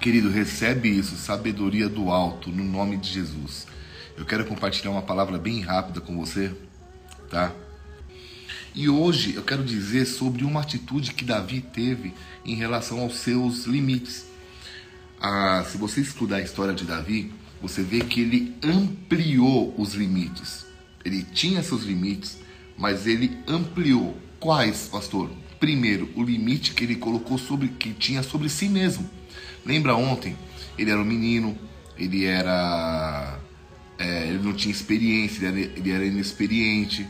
Querido, recebe isso, sabedoria do alto, no nome de Jesus. Eu quero compartilhar uma palavra bem rápida com você, tá? E hoje eu quero dizer sobre uma atitude que Davi teve em relação aos seus limites. Ah, se você estudar a história de Davi, você vê que ele ampliou os limites. Ele tinha seus limites, mas ele ampliou. Quais, pastor? Primeiro, o limite que ele colocou sobre que tinha sobre si mesmo. Lembra ontem? Ele era um menino, ele era é, ele não tinha experiência, ele era, ele era inexperiente,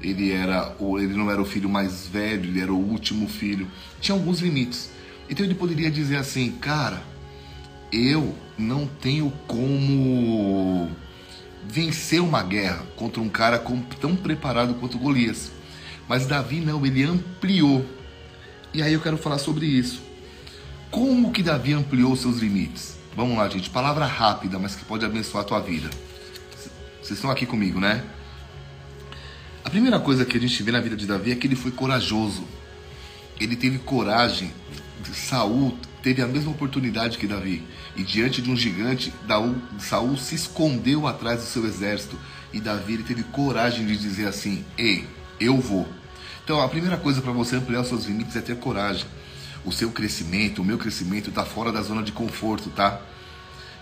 ele era ele não era o filho mais velho, ele era o último filho. Tinha alguns limites. Então ele poderia dizer assim, cara, eu não tenho como vencer uma guerra contra um cara tão preparado quanto Golias. Mas Davi não, ele ampliou. E aí eu quero falar sobre isso. Como que Davi ampliou seus limites? Vamos lá, gente. Palavra rápida, mas que pode abençoar a tua vida. Vocês estão aqui comigo, né? A primeira coisa que a gente vê na vida de Davi é que ele foi corajoso. Ele teve coragem. Saul teve a mesma oportunidade que Davi. E diante de um gigante, Saul se escondeu atrás do seu exército. E Davi ele teve coragem de dizer assim: Ei, eu vou. Então a primeira coisa para você ampliar os seus limites é ter coragem. O seu crescimento, o meu crescimento está fora da zona de conforto, tá?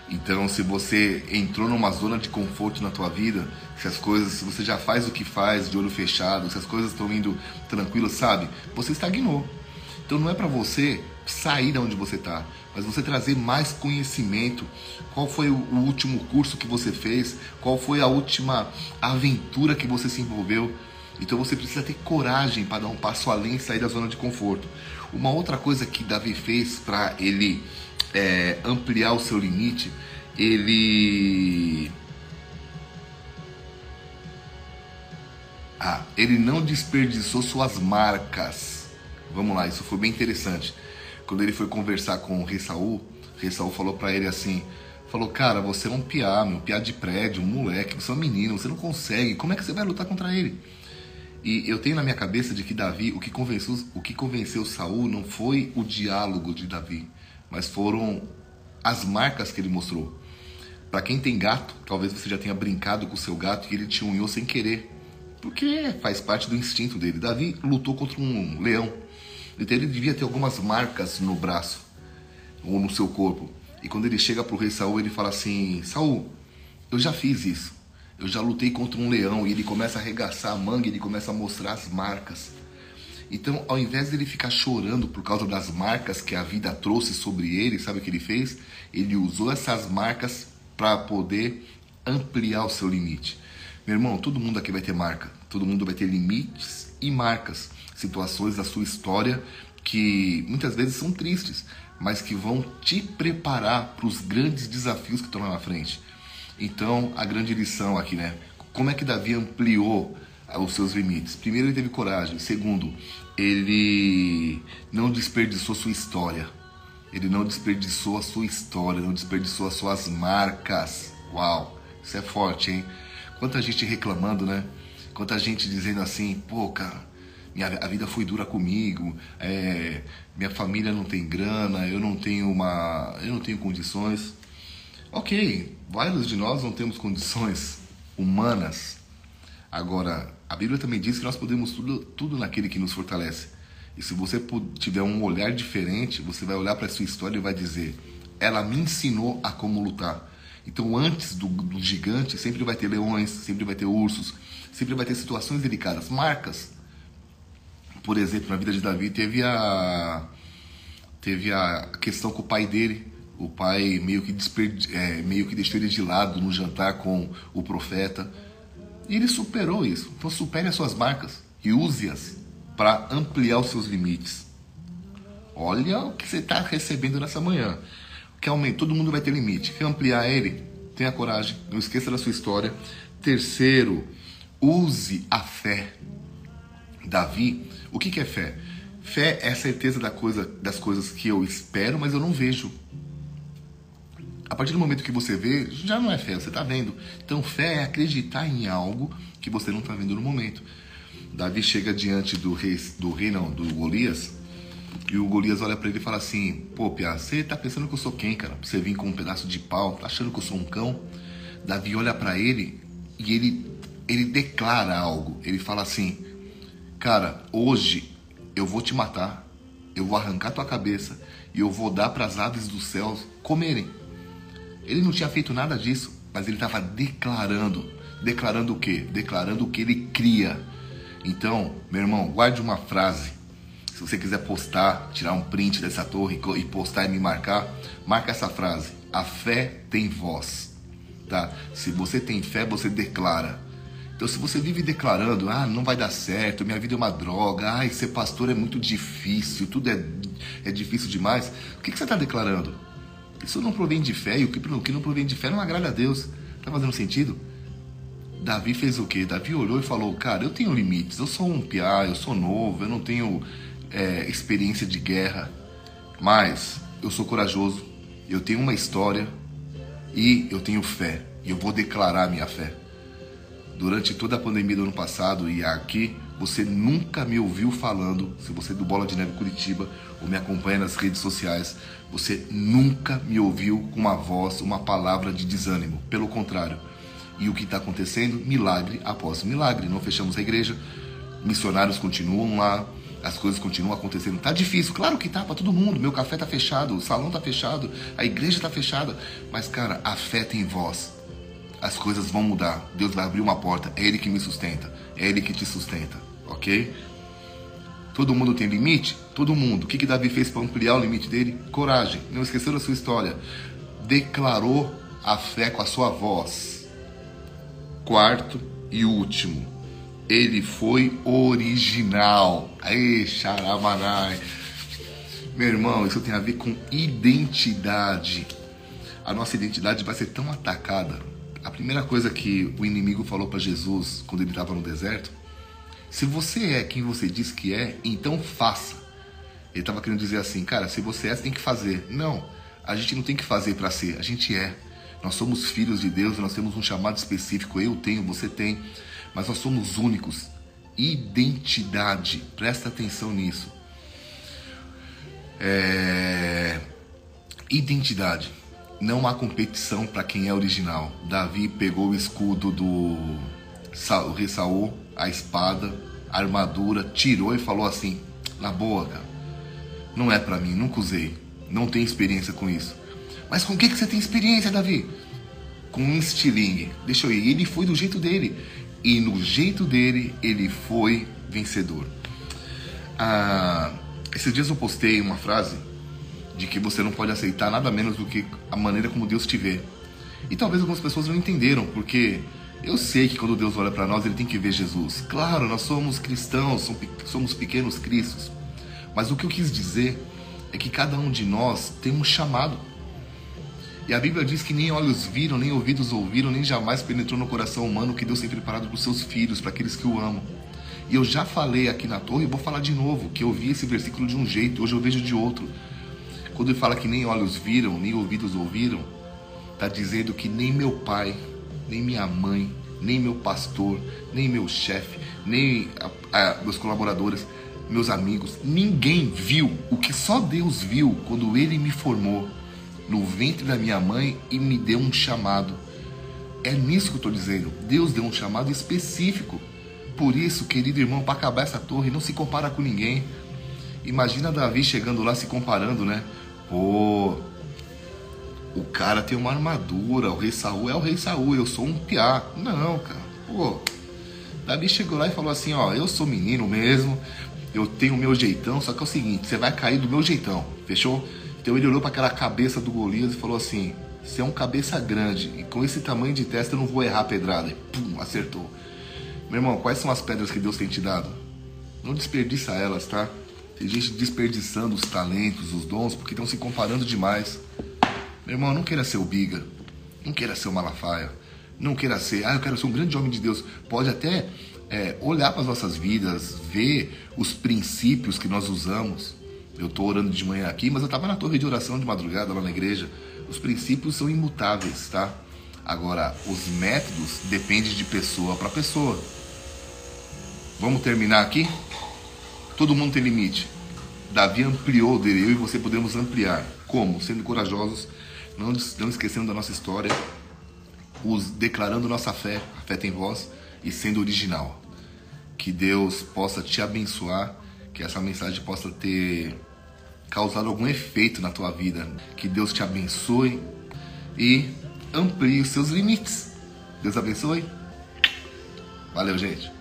Então, se você entrou numa zona de conforto na tua vida, se as coisas, se você já faz o que faz de olho fechado, se as coisas estão indo tranquilas, sabe? Você estagnou. Então, não é para você sair de onde você está, mas você trazer mais conhecimento. Qual foi o último curso que você fez? Qual foi a última aventura que você se envolveu? Então você precisa ter coragem para dar um passo além e sair da zona de conforto. Uma outra coisa que Davi fez para ele é, ampliar o seu limite, ele. Ah, ele não desperdiçou suas marcas. Vamos lá, isso foi bem interessante. Quando ele foi conversar com o rei Saul, o rei Saul falou para ele assim: falou, cara, você é um piá, meu piá de prédio, um moleque, você é um menino, você não consegue, como é que você vai lutar contra ele? E eu tenho na minha cabeça de que Davi, o que convenceu, o que convenceu Saul não foi o diálogo de Davi, mas foram as marcas que ele mostrou. Para quem tem gato, talvez você já tenha brincado com o seu gato e ele te unhou sem querer, porque faz parte do instinto dele. Davi lutou contra um leão, então ele devia ter algumas marcas no braço ou no seu corpo. E quando ele chega para o rei Saul, ele fala assim: Saul, eu já fiz isso eu já lutei contra um leão e ele começa a arregaçar a manga, ele começa a mostrar as marcas. Então, ao invés dele ficar chorando por causa das marcas que a vida trouxe sobre ele, sabe o que ele fez? Ele usou essas marcas para poder ampliar o seu limite. Meu irmão, todo mundo aqui vai ter marca, todo mundo vai ter limites e marcas, situações da sua história que muitas vezes são tristes, mas que vão te preparar para os grandes desafios que estão lá na frente. Então, a grande lição aqui, né? Como é que Davi ampliou os seus limites? Primeiro, ele teve coragem. Segundo, ele não desperdiçou sua história. Ele não desperdiçou a sua história, não desperdiçou as suas marcas. Uau, isso é forte, hein? Quanta gente reclamando, né? Quanta gente dizendo assim, pô, cara, minha, a vida foi dura comigo, é, minha família não tem grana, eu não tenho uma, eu não tenho condições. Ok, vários de nós não temos condições humanas. Agora, a Bíblia também diz que nós podemos tudo, tudo naquele que nos fortalece. E se você tiver um olhar diferente, você vai olhar para a sua história e vai dizer: ela me ensinou a como lutar. Então, antes do, do, gigante, sempre vai ter leões, sempre vai ter ursos, sempre vai ter situações delicadas, marcas. Por exemplo, na vida de Davi teve a teve a questão com o pai dele, o pai meio que, desperdi, é, meio que deixou ele de lado no jantar com o profeta. E ele superou isso. Então supere as suas marcas e use-as para ampliar os seus limites. Olha o que você está recebendo nessa manhã. Que aumenta, todo mundo vai ter limite. Quer ampliar ele? Tenha coragem. Não esqueça da sua história. Terceiro, use a fé. Davi, o que, que é fé? Fé é a certeza da coisa, das coisas que eu espero, mas eu não vejo. A partir do momento que você vê, já não é fé, você está vendo. Então, fé é acreditar em algo que você não está vendo no momento. Davi chega diante do rei, do rei não, do Golias, E o Golias olha para ele e fala assim: Pô, Pia, você tá pensando que eu sou quem, cara? Você vem com um pedaço de pau, tá achando que eu sou um cão? Davi olha para ele e ele, ele declara algo. Ele fala assim: Cara, hoje eu vou te matar, eu vou arrancar tua cabeça e eu vou dar para as aves dos céus comerem. Ele não tinha feito nada disso, mas ele estava declarando. Declarando o quê? Declarando o que ele cria. Então, meu irmão, guarde uma frase. Se você quiser postar, tirar um print dessa torre e postar e me marcar, marca essa frase. A fé tem voz. Tá? Se você tem fé, você declara. Então, se você vive declarando, ah, não vai dar certo, minha vida é uma droga, ai, ser pastor é muito difícil, tudo é, é difícil demais, o que, que você está declarando? Isso não provém de fé, e o que, não provém de fé não agrada a Deus. Está fazendo sentido? Davi fez o quê? Davi olhou e falou: Cara, eu tenho limites, eu sou um piá, eu sou novo, eu não tenho é, experiência de guerra, mas eu sou corajoso, eu tenho uma história e eu tenho fé, e eu vou declarar minha fé durante toda a pandemia do ano passado e aqui, você nunca me ouviu falando, se você é do Bola de Neve Curitiba ou me acompanha nas redes sociais, você nunca me ouviu com uma voz, uma palavra de desânimo. Pelo contrário. E o que está acontecendo? Milagre após milagre. Não fechamos a igreja, missionários continuam lá, as coisas continuam acontecendo. Tá difícil, claro que tá para todo mundo. Meu café tá fechado, o salão tá fechado, a igreja tá fechada. Mas, cara, a fé tem voz as coisas vão mudar. Deus vai abrir uma porta. É Ele que me sustenta. É Ele que te sustenta. Ok? Todo mundo tem limite? Todo mundo. O que, que Davi fez para ampliar o limite dele? Coragem. Não esqueceu da sua história. Declarou a fé com a sua voz. Quarto e último. Ele foi original. Ei, xaramanai. Meu irmão, isso tem a ver com identidade. A nossa identidade vai ser tão atacada a primeira coisa que o inimigo falou para Jesus quando ele estava no deserto, se você é quem você diz que é, então faça. Ele estava querendo dizer assim, cara, se você é, você tem que fazer. Não, a gente não tem que fazer para ser, a gente é. Nós somos filhos de Deus, nós temos um chamado específico, eu tenho, você tem, mas nós somos únicos. Identidade, presta atenção nisso. É... Identidade não há competição para quem é original. Davi pegou o escudo do Saul, a espada, a armadura, tirou e falou assim: na boa, cara, não é para mim, nunca usei, não tenho experiência com isso. Mas com o que, que você tem experiência, Davi? Com um estilingue. Deixa eu ir. Ele foi do jeito dele. E no jeito dele, ele foi vencedor. Ah, esses dias eu postei uma frase de que você não pode aceitar nada menos do que a maneira como Deus te vê. E talvez algumas pessoas não entenderam, porque eu sei que quando Deus olha para nós, ele tem que ver Jesus. Claro, nós somos cristãos, somos pequenos cristos. Mas o que eu quis dizer é que cada um de nós tem um chamado. E a Bíblia diz que nem olhos viram, nem ouvidos ouviram, nem jamais penetrou no coração humano o que Deus tem preparado para os seus filhos, para aqueles que o amam. E eu já falei aqui na torre e vou falar de novo, que eu vi esse versículo de um jeito, hoje eu vejo de outro. Quando ele fala que nem olhos viram, nem ouvidos ouviram, está dizendo que nem meu pai, nem minha mãe, nem meu pastor, nem meu chefe, nem a, a, meus colaboradores, meus amigos, ninguém viu o que só Deus viu quando Ele me formou no ventre da minha mãe e me deu um chamado. É nisso que eu estou dizendo. Deus deu um chamado específico. Por isso, querido irmão, para acabar essa torre, não se compara com ninguém. Imagina Davi chegando lá se comparando, né? Pô, o cara tem uma armadura, o rei Saul é o rei Saul, eu sou um piá. Não, cara. Pô, Davi chegou lá e falou assim, ó, eu sou menino mesmo, eu tenho o meu jeitão, só que é o seguinte, você vai cair do meu jeitão, fechou? Então ele olhou para aquela cabeça do Golias e falou assim, você é um cabeça grande, e com esse tamanho de testa eu não vou errar a pedrada. E pum, acertou. Meu irmão, quais são as pedras que Deus tem te dado? Não desperdiça elas, tá? Tem gente desperdiçando os talentos, os dons, porque estão se comparando demais. Meu irmão, não queira ser o Biga. Não queira ser o Malafaia. Não queira ser, ah, eu quero ser um grande homem de Deus. Pode até é, olhar para as nossas vidas, ver os princípios que nós usamos. Eu estou orando de manhã aqui, mas eu estava na torre de oração de madrugada lá na igreja. Os princípios são imutáveis, tá? Agora, os métodos dependem de pessoa para pessoa. Vamos terminar aqui? Todo mundo tem limite. Davi ampliou dele, eu e você podemos ampliar. Como? Sendo corajosos, não, não esquecendo da nossa história, os declarando nossa fé, a fé tem voz, e sendo original. Que Deus possa te abençoar, que essa mensagem possa ter causado algum efeito na tua vida. Que Deus te abençoe e amplie os seus limites. Deus abençoe. Valeu, gente.